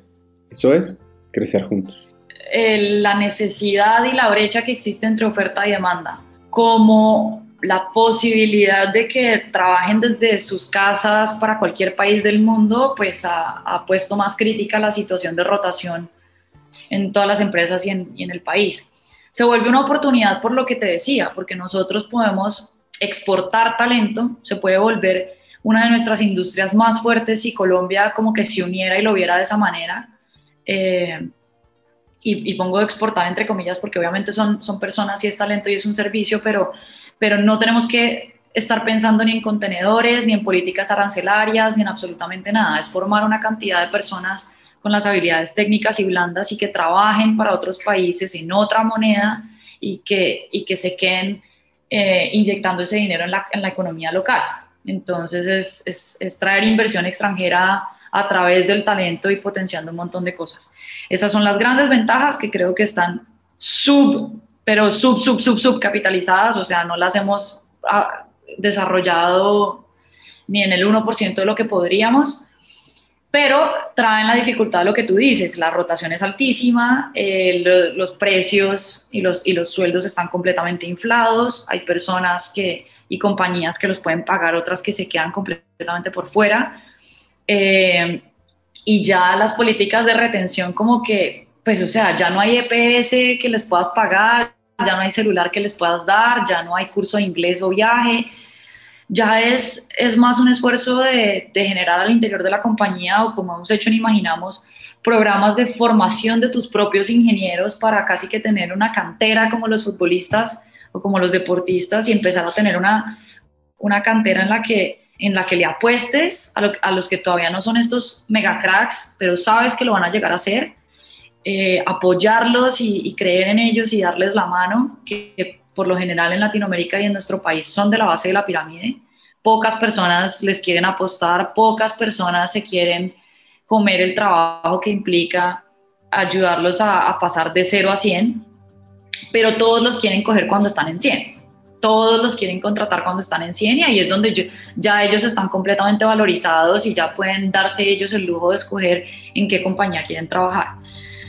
Eso es crecer juntos. La necesidad y la brecha que existe entre oferta y demanda, como la posibilidad de que trabajen desde sus casas para cualquier país del mundo, pues ha, ha puesto más crítica la situación de rotación en todas las empresas y en, el país. Se vuelve una oportunidad por lo que te decía, porque nosotros podemos exportar talento, se puede volver una de nuestras industrias más fuertes si Colombia como que se uniera y lo viera de esa manera. Eh, y, y, pongo exportar entre comillas porque obviamente son, son personas y es talento y es un servicio, pero, pero no tenemos que estar pensando ni en contenedores, ni en políticas arancelarias, ni en absolutamente nada. Es formar una cantidad de personas con las habilidades técnicas y blandas y que trabajen para otros países en otra moneda y que, y que se queden eh, inyectando ese dinero en la, en la economía local. Entonces es, es, es, traer inversión extranjera a través del talento y potenciando un montón de cosas. Esas son las grandes ventajas que creo que están sub, pero sub, sub, sub, sub capitalizadas, o sea, no las hemos ah, desarrollado ni en el 1% de lo que podríamos, pero traen la dificultad de lo que tú dices, la rotación es altísima, eh, los precios y los, y los sueldos están completamente inflados, hay personas que, y compañías que los pueden pagar, otras que se quedan completamente por fuera, eh, y ya las políticas de retención como que, pues o sea, ya no hay EPS que les puedas pagar, ya no hay celular que les puedas dar, ya no hay curso de inglés o viaje, ya es, es más un esfuerzo de, generar al interior de la compañía o como hemos hecho en Imaginamos, programas de formación de tus propios ingenieros para casi que tener una cantera como los futbolistas o como los deportistas y empezar a tener una, una cantera en la que en la que le apuestes a, los que todavía no son estos mega cracks, pero sabes que lo van a llegar a ser, eh, apoyarlos y, creer en ellos y darles la mano, que por lo general en Latinoamérica y en nuestro país son de la base de la pirámide. Pocas personas les quieren apostar, pocas personas se quieren comer el trabajo que implica ayudarlos a, pasar de 0 a 100, pero todos los quieren coger cuando están en 100. Todos los quieren contratar cuando están en 100 y ahí es donde ya ellos están completamente valorizados y ya pueden darse ellos el lujo de escoger en qué compañía quieren trabajar.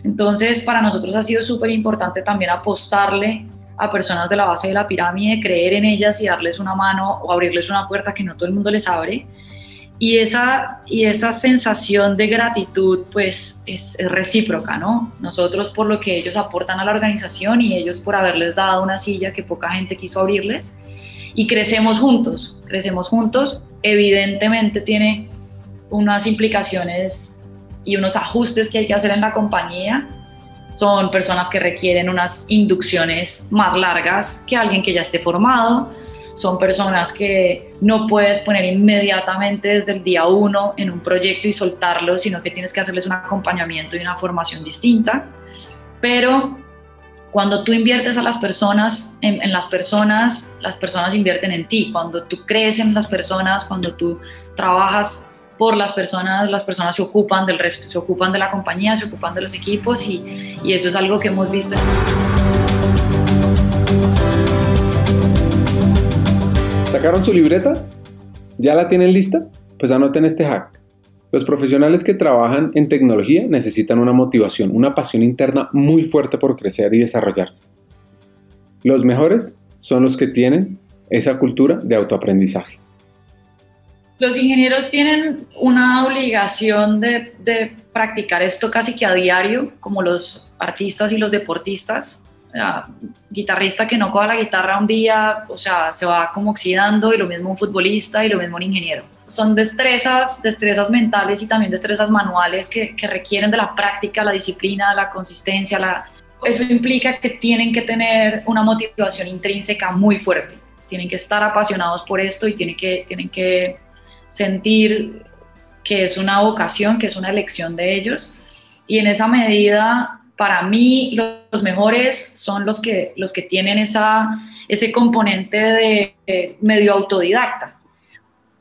Entonces, para nosotros ha sido súper importante también apostarle a personas de la base de la pirámide, creer en ellas y darles una mano o abrirles una puerta que no todo el mundo les abre. y esa, y esa sensación de gratitud pues es, recíproca, ¿no? Nosotros por lo que ellos aportan a la organización y ellos por haberles dado una silla que poca gente quiso abrirles y crecemos juntos, crecemos juntos, evidentemente tiene unas implicaciones y unos ajustes que hay que hacer en la compañía. Son personas que requieren unas inducciones más largas que alguien que ya esté formado son personas que no puedes poner inmediatamente desde el día uno en un proyecto y soltarlo, sino que tienes que hacerles un acompañamiento y una formación distinta. Pero cuando tú inviertes a las personas, en, las personas, las personas invierten en ti. Cuando tú crees en las personas, cuando tú trabajas por las personas, las personas se ocupan del resto, se ocupan de la compañía, se ocupan de los equipos y, eso es algo que hemos visto. ¿Sacaron su libreta? ¿Ya la tienen lista? Pues anoten este hack. Los profesionales que trabajan en tecnología necesitan una motivación, una pasión interna muy fuerte por crecer y desarrollarse. Los mejores son los que tienen esa cultura de autoaprendizaje. Los ingenieros tienen una obligación de, practicar esto casi que a diario, como los artistas y los deportistas guitarrista que no coja la guitarra un día, o sea, se va como oxidando y lo mismo un futbolista y lo mismo un ingeniero. Son destrezas, destrezas mentales y también destrezas manuales que, requieren de la práctica, la disciplina, la consistencia. La... Eso implica que tienen que tener una motivación intrínseca muy fuerte. Tienen que estar apasionados por esto y tienen que, tienen que sentir que es una vocación, que es una elección de ellos. Y en esa medida para mí los mejores son los que, los que tienen esa, ese componente de, medio autodidacta.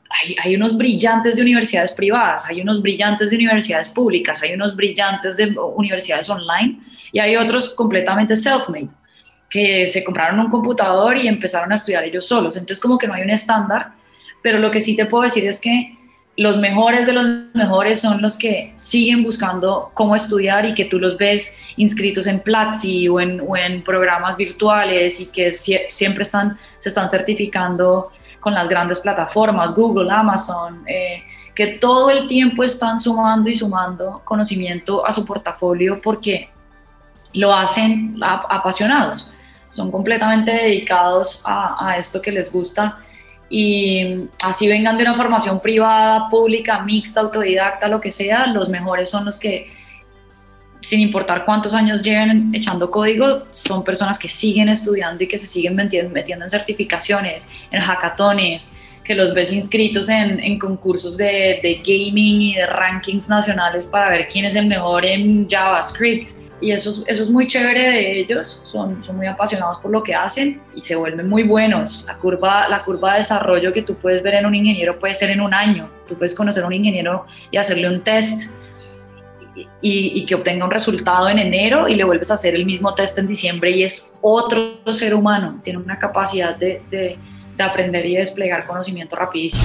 Hay, hay, unos brillantes de universidades privadas, hay unos brillantes de universidades públicas, hay unos brillantes de universidades online y hay otros completamente self-made, que se compraron un computador y empezaron a estudiar ellos solos. Entonces como que no hay un estándar, pero lo que sí te puedo decir es que los mejores de los mejores son los que siguen buscando cómo estudiar y que tú los ves inscritos en Platzi o en, en programas virtuales y que siempre están, se están certificando con las grandes plataformas, Google, Amazon, eh, que todo el tiempo están sumando y sumando conocimiento a su portafolio porque lo hacen apasionados, son completamente dedicados a, a esto que les gusta y así vengan de una formación privada, pública, mixta, autodidacta, lo que sea, los mejores son los que, sin importar cuántos años lleven echando código, son personas que siguen estudiando y que se siguen metiendo, en certificaciones, en hackatones, que los ves inscritos en, en concursos de, de gaming y de rankings nacionales para ver quién es el mejor en JavaScript y eso es, eso es muy chévere de ellos, son, son muy apasionados por lo que hacen y se vuelven muy buenos. La curva, la curva de desarrollo que tú puedes ver en un ingeniero puede ser en un año. Tú puedes conocer a un ingeniero y hacerle un test y, y, que obtenga un resultado en enero y le vuelves a hacer el mismo test en diciembre y es otro ser humano, tiene una capacidad de, de, de aprender y desplegar conocimiento rapidísimo.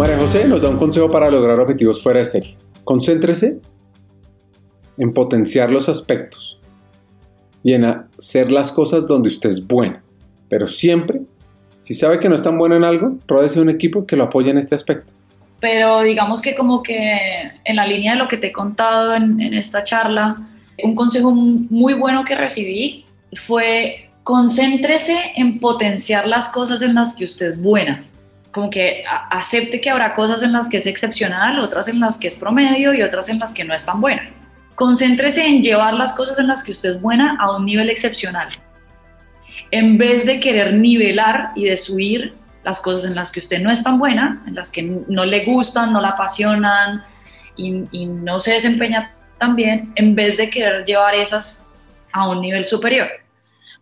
María José nos da un consejo para lograr objetivos fuera de serie. Concéntrese en potenciar los aspectos y en hacer las cosas donde usted es bueno. Pero siempre, si sabe que no es tan bueno en algo, ródese de un equipo que lo apoye en este aspecto. Pero digamos que como que en la línea de lo que te he contado en, en esta charla, un consejo muy bueno que recibí fue concéntrese en potenciar las cosas en las que usted es buena como que acepte que habrá cosas en las que es excepcional, otras en las que es promedio y otras en las que no es tan buena. Concéntrese en llevar las cosas en las que usted es buena a un nivel excepcional, en vez de querer nivelar y de subir las cosas en las que usted no es tan buena, en las que no le gustan, no la apasionan y, no se desempeña tan bien, en vez de querer llevar esas a un nivel superior.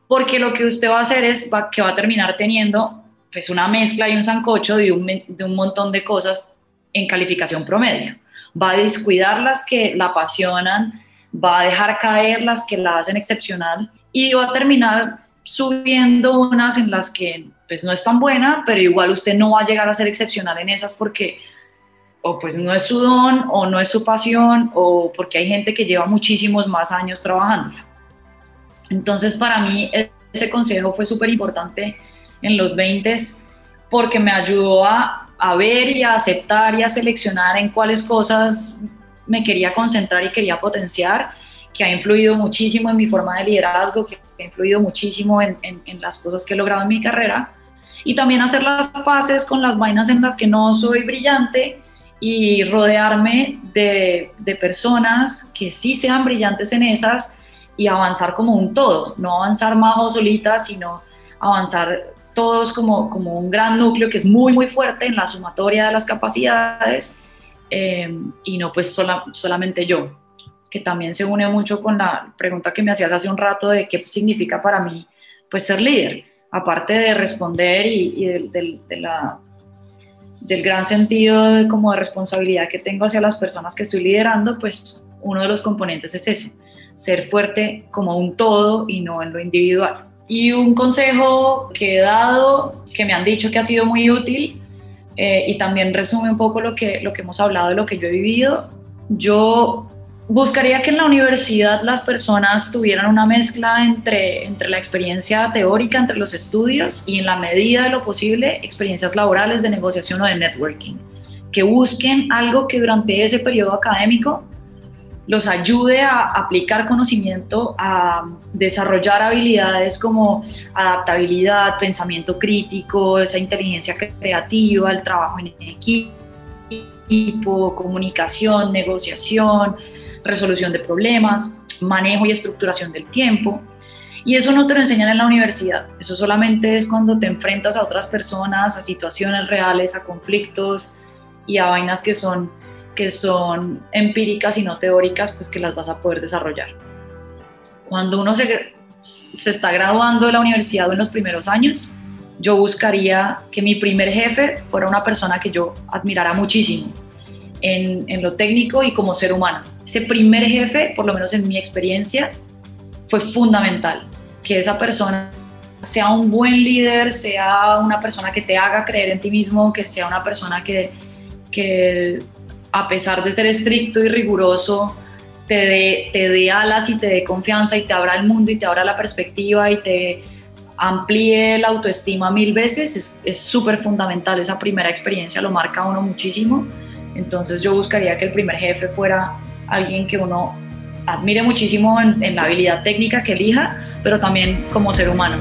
porque lo que usted va a hacer es que va a terminar teniendo pues una mezcla y un sancocho de un, de un montón de cosas en calificación promedio. Va a descuidar las que la apasionan, va a dejar caer las que la hacen excepcional y va a terminar subiendo unas en las que pues no es tan buena, pero igual usted no va a llegar a ser excepcional en esas porque o pues no es su don o no es su pasión o porque hay gente que lleva muchísimos más años trabajando. Entonces para mí ese consejo fue súper importante en los 20 porque me ayudó a, a, ver y a aceptar y a seleccionar en cuáles cosas me quería concentrar y quería potenciar, que ha influido muchísimo en mi forma de liderazgo, que ha influido muchísimo en, en, en las cosas que he logrado en mi carrera. Y también hacer las paces con las vainas en las que no soy brillante y rodearme de, de personas que sí sean brillantes en esas y avanzar como un todo, no avanzar más solita, sino avanzar todos como, como un gran núcleo que es muy, muy fuerte en la sumatoria de las capacidades eh, y no pues solamente yo, que también se une mucho con la pregunta que me hacías hace un rato de qué significa para mí pues ser líder, aparte de responder y, de, la, del gran sentido de, como de responsabilidad que tengo hacia las personas que estoy liderando, pues uno de los componentes es eso, ser fuerte como un todo y no en lo individual. Y un consejo que he dado, que me han dicho que ha sido muy útil eh, y también resume un poco lo que, lo que hemos hablado lo que yo he vivido, yo buscaría que en la universidad las personas tuvieran una mezcla entre, entre la experiencia teórica, entre los estudios y en la medida de lo posible experiencias laborales de negociación o de networking. Que busquen algo que durante ese periodo académico los ayude a aplicar conocimiento, a desarrollar habilidades como adaptabilidad, pensamiento crítico, esa inteligencia creativa, el trabajo en equipo, comunicación, negociación, resolución de problemas, manejo y estructuración del tiempo. Y eso no te lo enseñan en la universidad, eso solamente es cuando te enfrentas a otras personas, a situaciones reales, a conflictos y a vainas que son que son empíricas y no teóricas, pues que las vas a poder desarrollar. Cuando uno se, se está graduando de la universidad en los primeros años, yo buscaría que mi primer jefe fuera una persona que yo admirara muchísimo en, en, lo técnico y como ser humano. Ese primer jefe, por lo menos en mi experiencia, fue fundamental. Que esa persona sea un buen líder, sea una persona que te haga creer en ti mismo, que sea una persona que, que a pesar de ser estricto y riguroso, te dé, te dé alas y te dé confianza y te abra el mundo y te abra la perspectiva y te amplíe la autoestima mil veces, es súper fundamental. Esa primera experiencia lo marca uno muchísimo. Entonces yo buscaría que el primer jefe fuera alguien que uno admire muchísimo en, en la habilidad técnica que elija, pero también como ser humano.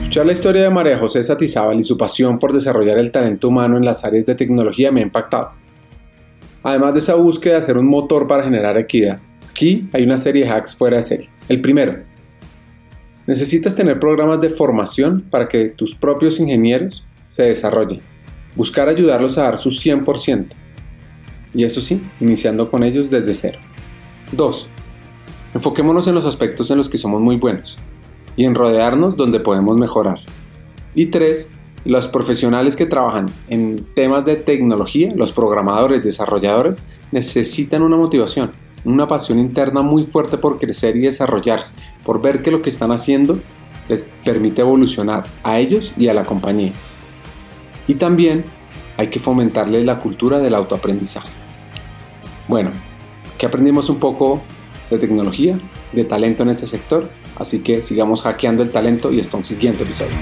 Escuchar la historia de María José Satizábal y su pasión por desarrollar el talento humano en las áreas de tecnología me ha impactado Además de esa búsqueda de hacer un motor para generar equidad, aquí hay una serie de hacks fuera de serie. El primero, necesitas tener programas de formación para que tus propios ingenieros se desarrollen. Buscar ayudarlos a dar su 100%. Y eso sí, iniciando con ellos desde cero. 2. Enfoquémonos en los aspectos en los que somos muy buenos y en rodearnos donde podemos mejorar. Y 3 los profesionales que trabajan en temas de tecnología, los programadores, desarrolladores, necesitan una motivación, una pasión interna muy fuerte por crecer y desarrollarse, por ver que lo que están haciendo les permite evolucionar a ellos y a la compañía. Y también hay que fomentarles la cultura del autoaprendizaje. Bueno, que aprendimos un poco de tecnología, de talento en este sector, así que sigamos hackeando el talento y hasta un siguiente episodio.